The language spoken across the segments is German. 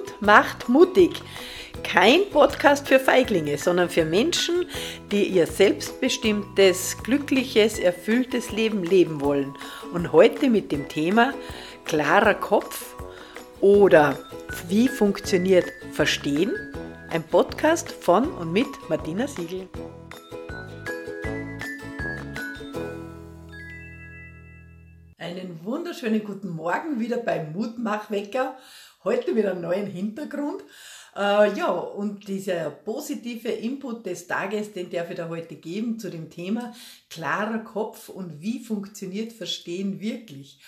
Mut macht mutig. Kein Podcast für Feiglinge, sondern für Menschen, die ihr selbstbestimmtes, glückliches, erfülltes Leben leben wollen. Und heute mit dem Thema klarer Kopf oder wie funktioniert Verstehen? Ein Podcast von und mit Martina Siegel. Einen wunderschönen guten Morgen wieder beim Mutmachwecker. Heute mit einem neuen Hintergrund. Äh, ja, und dieser positive Input des Tages, den darf ich da heute geben zu dem Thema klarer Kopf und wie funktioniert Verstehen wirklich.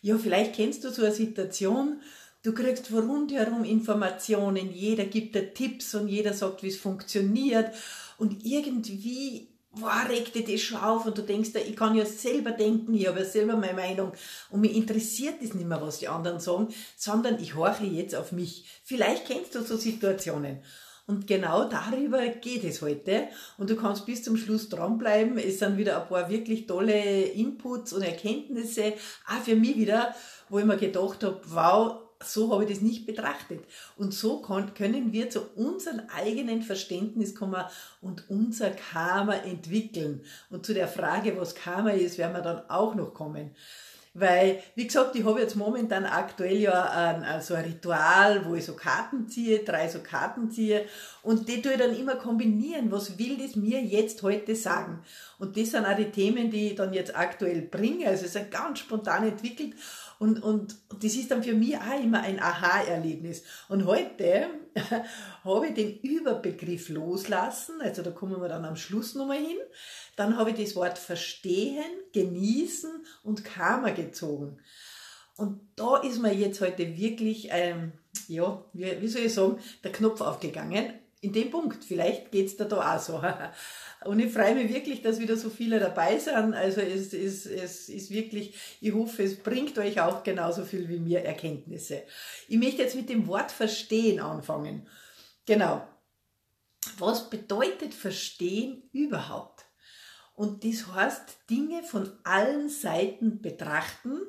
Ja, vielleicht kennst du so eine Situation, du kriegst rundherum Informationen, jeder gibt dir Tipps und jeder sagt, wie es funktioniert und irgendwie boah, regt dich das schon auf und du denkst, ich kann ja selber denken, ich habe ja selber meine Meinung und mich interessiert es nicht mehr, was die anderen sagen, sondern ich horche jetzt auf mich. Vielleicht kennst du so Situationen. Und genau darüber geht es heute. Und du kannst bis zum Schluss dranbleiben. Es sind wieder ein paar wirklich tolle Inputs und Erkenntnisse, auch für mich wieder, wo ich mir gedacht habe, wow, so habe ich das nicht betrachtet. Und so können wir zu unserem eigenen Verständnis kommen und unser Karma entwickeln. Und zu der Frage, was Karma ist, werden wir dann auch noch kommen. Weil, wie gesagt, ich habe jetzt momentan aktuell ja ein, also ein Ritual, wo ich so Karten ziehe, drei so Karten ziehe und die tue ich dann immer kombinieren. Was will das mir jetzt heute sagen? Und das sind auch die Themen, die ich dann jetzt aktuell bringe. Also es ist ganz spontan entwickelt und, und das ist dann für mich auch immer ein Aha-Erlebnis. Und heute habe ich den Überbegriff loslassen, also da kommen wir dann am Schluss nochmal hin. Dann habe ich das Wort verstehen, genießen und Karma gezogen. Und da ist mir jetzt heute wirklich, ähm, ja, wie, wie soll ich sagen, der Knopf aufgegangen. In dem Punkt, vielleicht geht's da da auch so. Und ich freue mich wirklich, dass wieder so viele dabei sind. Also es, es, es ist wirklich, ich hoffe, es bringt euch auch genauso viel wie mir Erkenntnisse. Ich möchte jetzt mit dem Wort verstehen anfangen. Genau. Was bedeutet verstehen überhaupt? Und das heißt, Dinge von allen Seiten betrachten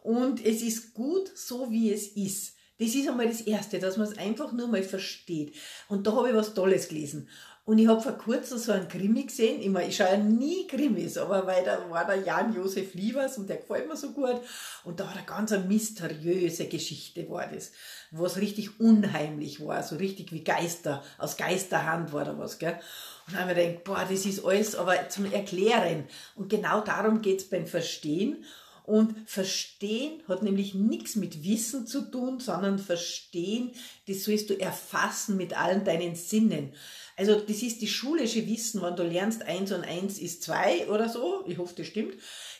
und es ist gut so, wie es ist. Das ist einmal das Erste, dass man es einfach nur mal versteht. Und da habe ich was Tolles gelesen. Und ich habe vor kurzem so einen Krimi gesehen. Ich, meine, ich schaue ja nie Krimis, aber weil da war der Jan-Josef Lievers und der gefällt mir so gut. Und da war eine ganz eine mysteriöse Geschichte, war das. Was richtig unheimlich war, so richtig wie Geister, aus Geisterhand war da was, gell. Und dann habe ich mir gedacht, boah, das ist alles aber zum Erklären. Und genau darum geht's beim Verstehen. Und Verstehen hat nämlich nichts mit Wissen zu tun, sondern Verstehen, das sollst du erfassen mit allen deinen Sinnen. Also das ist die schulische Wissen, wenn du lernst, eins und eins ist zwei oder so, ich hoffe, das stimmt,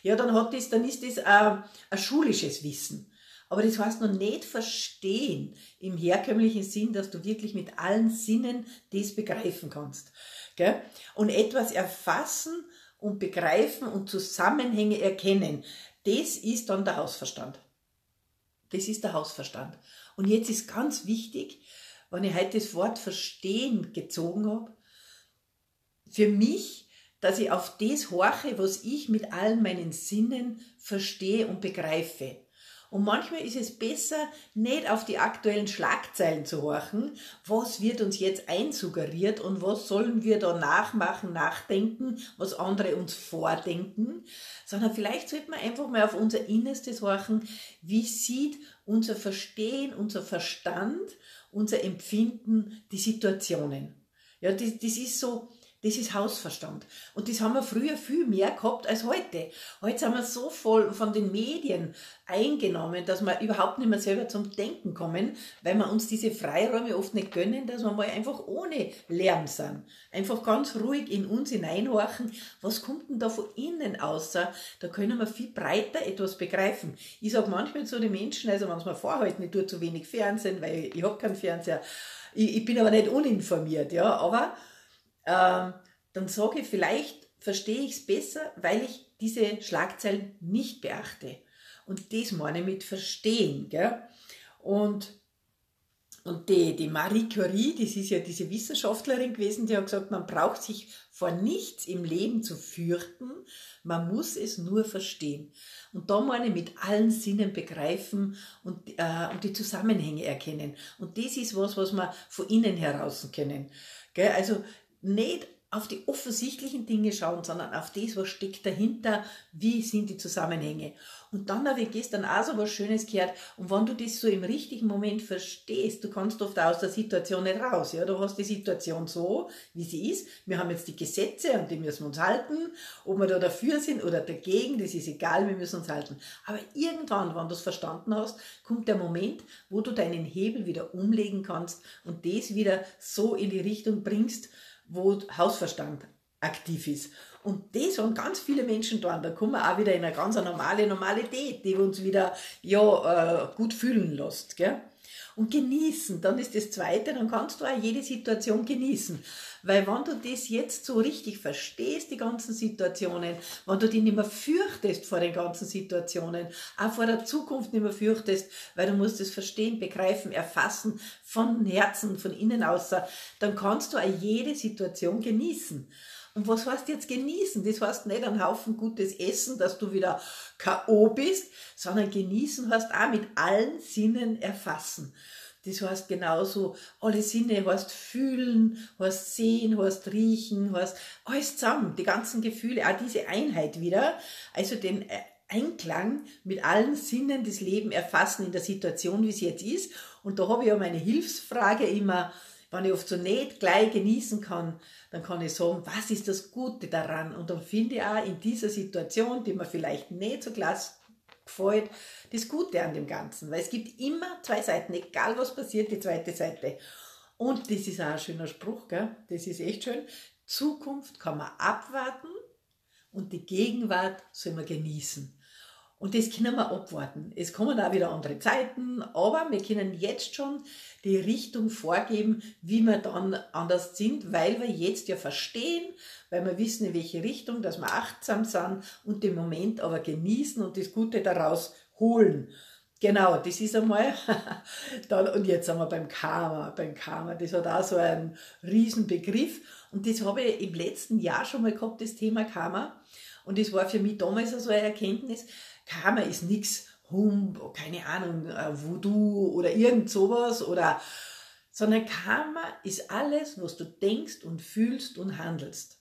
ja, dann, hat das, dann ist das ein, ein schulisches Wissen. Aber das heißt noch nicht verstehen im herkömmlichen Sinn, dass du wirklich mit allen Sinnen das begreifen kannst. Gell? Und etwas erfassen und begreifen und Zusammenhänge erkennen, das ist dann der Hausverstand. Das ist der Hausverstand. Und jetzt ist ganz wichtig, wenn ich heute das Wort verstehen gezogen habe, für mich, dass ich auf das horche, was ich mit allen meinen Sinnen verstehe und begreife. Und manchmal ist es besser, nicht auf die aktuellen Schlagzeilen zu horchen, was wird uns jetzt einsuggeriert und was sollen wir da nachmachen, nachdenken, was andere uns vordenken, sondern vielleicht sollte man einfach mal auf unser Innerstes horchen, wie sieht unser Verstehen, unser Verstand unser Empfinden, die Situationen. Ja, das, das ist so, das ist Hausverstand. Und das haben wir früher viel mehr gehabt als heute. Heute sind wir so voll von den Medien eingenommen, dass wir überhaupt nicht mehr selber zum Denken kommen, weil wir uns diese Freiräume oft nicht gönnen, dass wir mal einfach ohne Lärm sind. Einfach ganz ruhig in uns hineinhorchen. Was kommt denn da von innen außer? Da können wir viel breiter etwas begreifen. Ich sage manchmal zu den Menschen, also wenn es mir vorhalten, ich tue zu wenig Fernsehen, weil ich habe keinen Fernseher. Ich, ich bin aber nicht uninformiert, ja, aber ähm, dann sage ich, vielleicht verstehe ich es besser, weil ich diese Schlagzeilen nicht beachte. Und das meine ich mit verstehen. Gell? Und Und die, die Marie Curie, das ist ja diese Wissenschaftlerin gewesen, die hat gesagt, man braucht sich vor nichts im Leben zu fürchten, man muss es nur verstehen. Und da meine ich mit allen Sinnen begreifen und, äh, und die Zusammenhänge erkennen. Und das ist was, was wir von innen heraus können. Gell? Also nicht auf die offensichtlichen Dinge schauen, sondern auf das, was steckt dahinter, wie sind die Zusammenhänge. Und dann habe ich gestern auch so was Schönes gehört. Und wenn du das so im richtigen Moment verstehst, du kannst oft aus der Situation nicht raus. Ja, du hast die Situation so, wie sie ist. Wir haben jetzt die Gesetze und die müssen wir uns halten. Ob wir da dafür sind oder dagegen, das ist egal, wir müssen uns halten. Aber irgendwann, wenn du es verstanden hast, kommt der Moment, wo du deinen Hebel wieder umlegen kannst und das wieder so in die Richtung bringst, wo Hausverstand aktiv ist. Und das haben ganz viele Menschen da. Da kommen wir auch wieder in eine ganz normale Normalität, die uns wieder ja, äh, gut fühlen lässt. Gell? Und genießen, dann ist das Zweite, dann kannst du auch jede Situation genießen. Weil wenn du das jetzt so richtig verstehst, die ganzen Situationen, wenn du dich nicht mehr fürchtest vor den ganzen Situationen, auch vor der Zukunft nicht mehr fürchtest, weil du musst es verstehen, begreifen, erfassen, von Herzen, von innen außer, dann kannst du auch jede Situation genießen. Und was heißt jetzt genießen? Das heißt nicht ein Haufen gutes Essen, dass du wieder K.O. bist, sondern genießen heißt auch mit allen Sinnen erfassen. Das heißt genauso, alle Sinne heißt fühlen, heißt sehen, heißt riechen, heißt alles zusammen, die ganzen Gefühle, auch diese Einheit wieder, also den äh, Einklang mit allen Sinnen des Lebens erfassen in der Situation, wie es jetzt ist. Und da habe ich ja meine Hilfsfrage immer, wenn ich oft so nicht gleich genießen kann, dann kann ich sagen, was ist das Gute daran? Und dann finde ich auch in dieser Situation, die mir vielleicht nicht so klasse gefällt, das Gute an dem Ganzen. Weil es gibt immer zwei Seiten, egal was passiert, die zweite Seite. Und das ist auch ein schöner Spruch, gell? das ist echt schön. Zukunft kann man abwarten und die Gegenwart soll man genießen. Und das können wir abwarten. Es kommen auch wieder andere Zeiten, aber wir können jetzt schon die Richtung vorgeben, wie wir dann anders sind, weil wir jetzt ja verstehen, weil wir wissen, in welche Richtung, dass wir achtsam sind und den Moment aber genießen und das Gute daraus holen. Genau, das ist einmal, dann, und jetzt sind wir beim Karma, beim Karma, das hat auch so einen Riesenbegriff und das habe ich im letzten Jahr schon mal gehabt, das Thema Karma und das war für mich damals so eine Erkenntnis, Karma ist nichts, Hum, keine Ahnung, äh, Voodoo oder irgend sowas oder, sondern Karma ist alles, was du denkst und fühlst und handelst.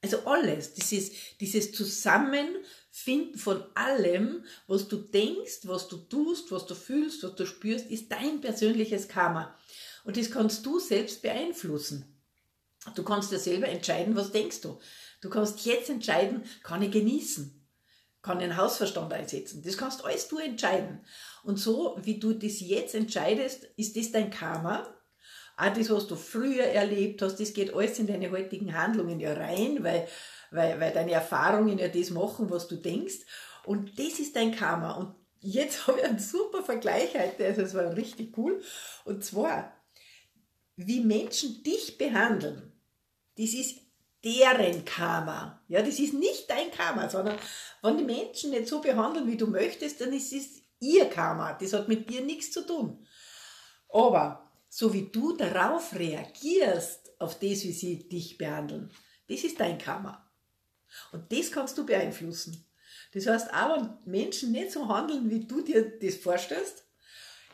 Also alles, dieses, dieses Zusammenfinden von allem, was du denkst, was du tust, was du fühlst, was du spürst, ist dein persönliches Karma. Und das kannst du selbst beeinflussen. Du kannst dir selber entscheiden, was denkst du. Du kannst jetzt entscheiden, kann ich genießen kann den Hausverstand einsetzen. Das kannst alles du entscheiden. Und so, wie du das jetzt entscheidest, ist das dein Karma. Auch das, was du früher erlebt hast, das geht alles in deine heutigen Handlungen ja rein, weil, weil, weil deine Erfahrungen ja das machen, was du denkst. Und das ist dein Karma. Und jetzt habe ich einen super Vergleich heute, also es war richtig cool. Und zwar, wie Menschen dich behandeln, das ist deren Karma. Ja, das ist nicht dein Karma, sondern wenn die Menschen nicht so behandeln, wie du möchtest, dann ist es ihr Karma. Das hat mit dir nichts zu tun. Aber so wie du darauf reagierst, auf das, wie sie dich behandeln, das ist dein Karma. Und das kannst du beeinflussen. Das heißt, auch wenn Menschen nicht so handeln, wie du dir das vorstellst,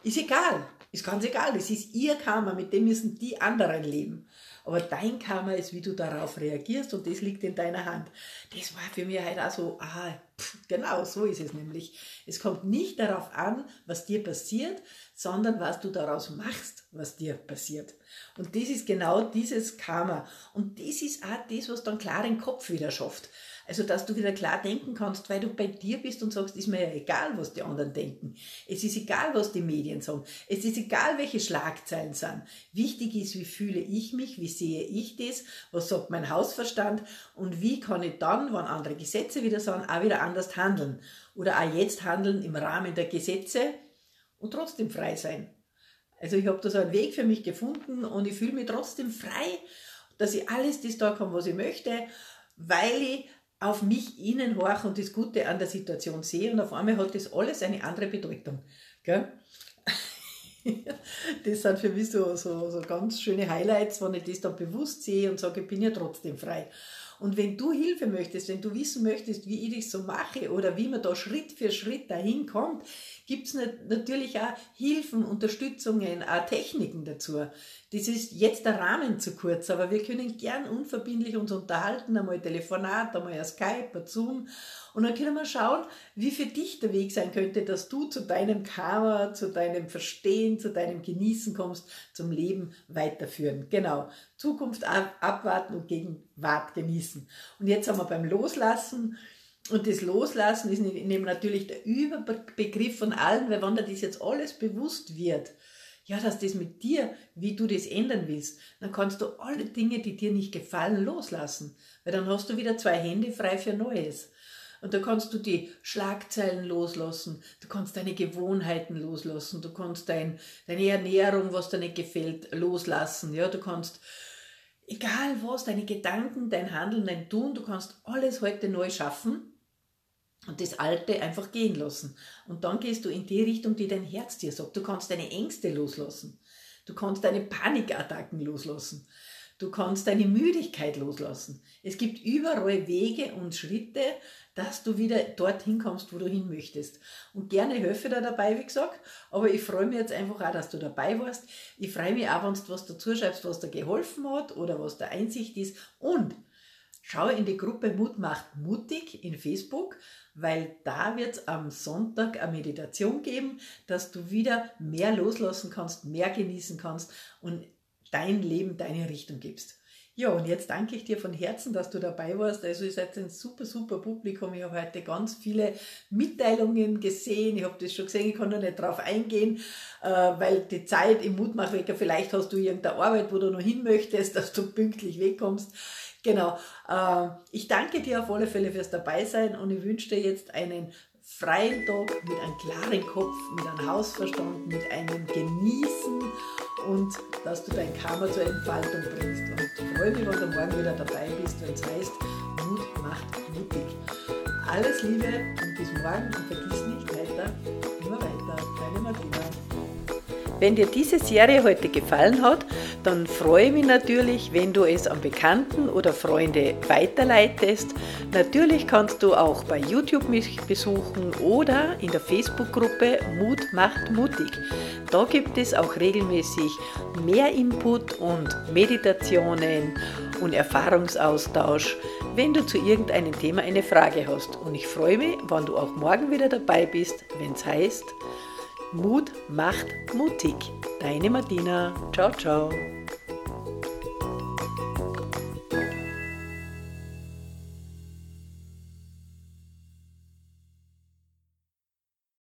ist egal. Ist ganz egal. Es ist ihr Karma, mit dem müssen die anderen leben. Aber dein Karma ist, wie du darauf reagierst und das liegt in deiner Hand. Das war für mich halt auch so, ah, pff, genau, so ist es nämlich. Es kommt nicht darauf an, was dir passiert, sondern was du daraus machst, was dir passiert. Und das ist genau dieses Karma. Und das ist auch das, was dann klar den Kopf wieder schafft. Also, dass du wieder klar denken kannst, weil du bei dir bist und sagst, ist mir ja egal, was die anderen denken. Es ist egal, was die Medien sagen. Es ist egal, welche Schlagzeilen sind. Wichtig ist, wie fühle ich mich, wie sehe ich das, was sagt mein Hausverstand und wie kann ich dann, wenn andere Gesetze wieder sagen, auch wieder anders handeln. Oder auch jetzt handeln im Rahmen der Gesetze und trotzdem frei sein. Also ich habe da so einen Weg für mich gefunden und ich fühle mich trotzdem frei, dass ich alles das da kann, was ich möchte, weil ich auf mich innen horche und das Gute an der Situation sehe und auf einmal hat das alles eine andere Bedeutung. Gell? das sind für mich so, so, so ganz schöne Highlights, wenn ich das dann bewusst sehe und sage, ich bin ja trotzdem frei. Und wenn du Hilfe möchtest, wenn du wissen möchtest, wie ich das so mache oder wie man da Schritt für Schritt dahin kommt, gibt es natürlich auch Hilfen, Unterstützungen, auch Techniken dazu. Das ist jetzt der Rahmen zu kurz, aber wir können gern unverbindlich uns unterhalten, einmal Telefonat, einmal ein Skype, ein Zoom und dann können wir schauen, wie für dich der Weg sein könnte, dass du zu deinem Karma, zu deinem Verstehen, zu deinem Genießen kommst, zum Leben weiterführen. Genau. Zukunft abwarten und Gegenwart genießen. Und jetzt haben wir beim Loslassen und das Loslassen ist natürlich der Überbegriff von allen, weil wenn dir das jetzt alles bewusst wird, ja, dass das mit dir, wie du das ändern willst, dann kannst du alle Dinge, die dir nicht gefallen, loslassen. Weil dann hast du wieder zwei Hände frei für Neues. Und da kannst du die Schlagzeilen loslassen, du kannst deine Gewohnheiten loslassen, du kannst dein, deine Ernährung, was dir nicht gefällt, loslassen. Ja, du kannst, egal was, deine Gedanken, dein Handeln, dein Tun, du kannst alles heute neu schaffen und das Alte einfach gehen lassen. Und dann gehst du in die Richtung, die dein Herz dir sagt. Du kannst deine Ängste loslassen. Du kannst deine Panikattacken loslassen. Du kannst deine Müdigkeit loslassen. Es gibt überall Wege und Schritte, dass du wieder dorthin kommst, wo du hin möchtest. Und gerne helfe dir dabei, wie gesagt. Aber ich freue mich jetzt einfach auch, dass du dabei warst. Ich freue mich auch, wenn du was dazu schreibst, was dir geholfen hat oder was der Einsicht ist. Und schau in die Gruppe Mut macht mutig in Facebook weil da wird es am Sonntag eine Meditation geben, dass du wieder mehr loslassen kannst, mehr genießen kannst und dein Leben deine Richtung gibst. Ja, und jetzt danke ich dir von Herzen, dass du dabei warst. Also ihr seid ein super, super Publikum. Ich habe heute ganz viele Mitteilungen gesehen. Ich habe das schon gesehen, ich kann noch nicht drauf eingehen, äh, weil die Zeit im Mutmachwecker, vielleicht hast du irgendeine Arbeit, wo du noch hin möchtest, dass du pünktlich wegkommst. Genau. Äh, ich danke dir auf alle Fälle fürs Dabeisein und ich wünsche dir jetzt einen freien Tag mit einem klaren Kopf, mit einem Hausverstand, mit einem Genießen und dass du dein Karma zur Entfaltung bringst. Und freue mich, wenn du morgen wieder dabei bist, wenn es heißt, Mut macht mutig. Alles Liebe und bis morgen und vergiss nicht weiter, immer weiter. Deine Martina. Wenn dir diese Serie heute gefallen hat, dann freue ich mich natürlich, wenn du es an Bekannten oder Freunde weiterleitest. Natürlich kannst du auch bei YouTube mich besuchen oder in der Facebook-Gruppe Mut macht mutig. Da gibt es auch regelmäßig mehr Input und Meditationen und Erfahrungsaustausch, wenn du zu irgendeinem Thema eine Frage hast. Und ich freue mich, wenn du auch morgen wieder dabei bist, wenn es heißt, Mut macht mutig. Deine Martina. Ciao, ciao.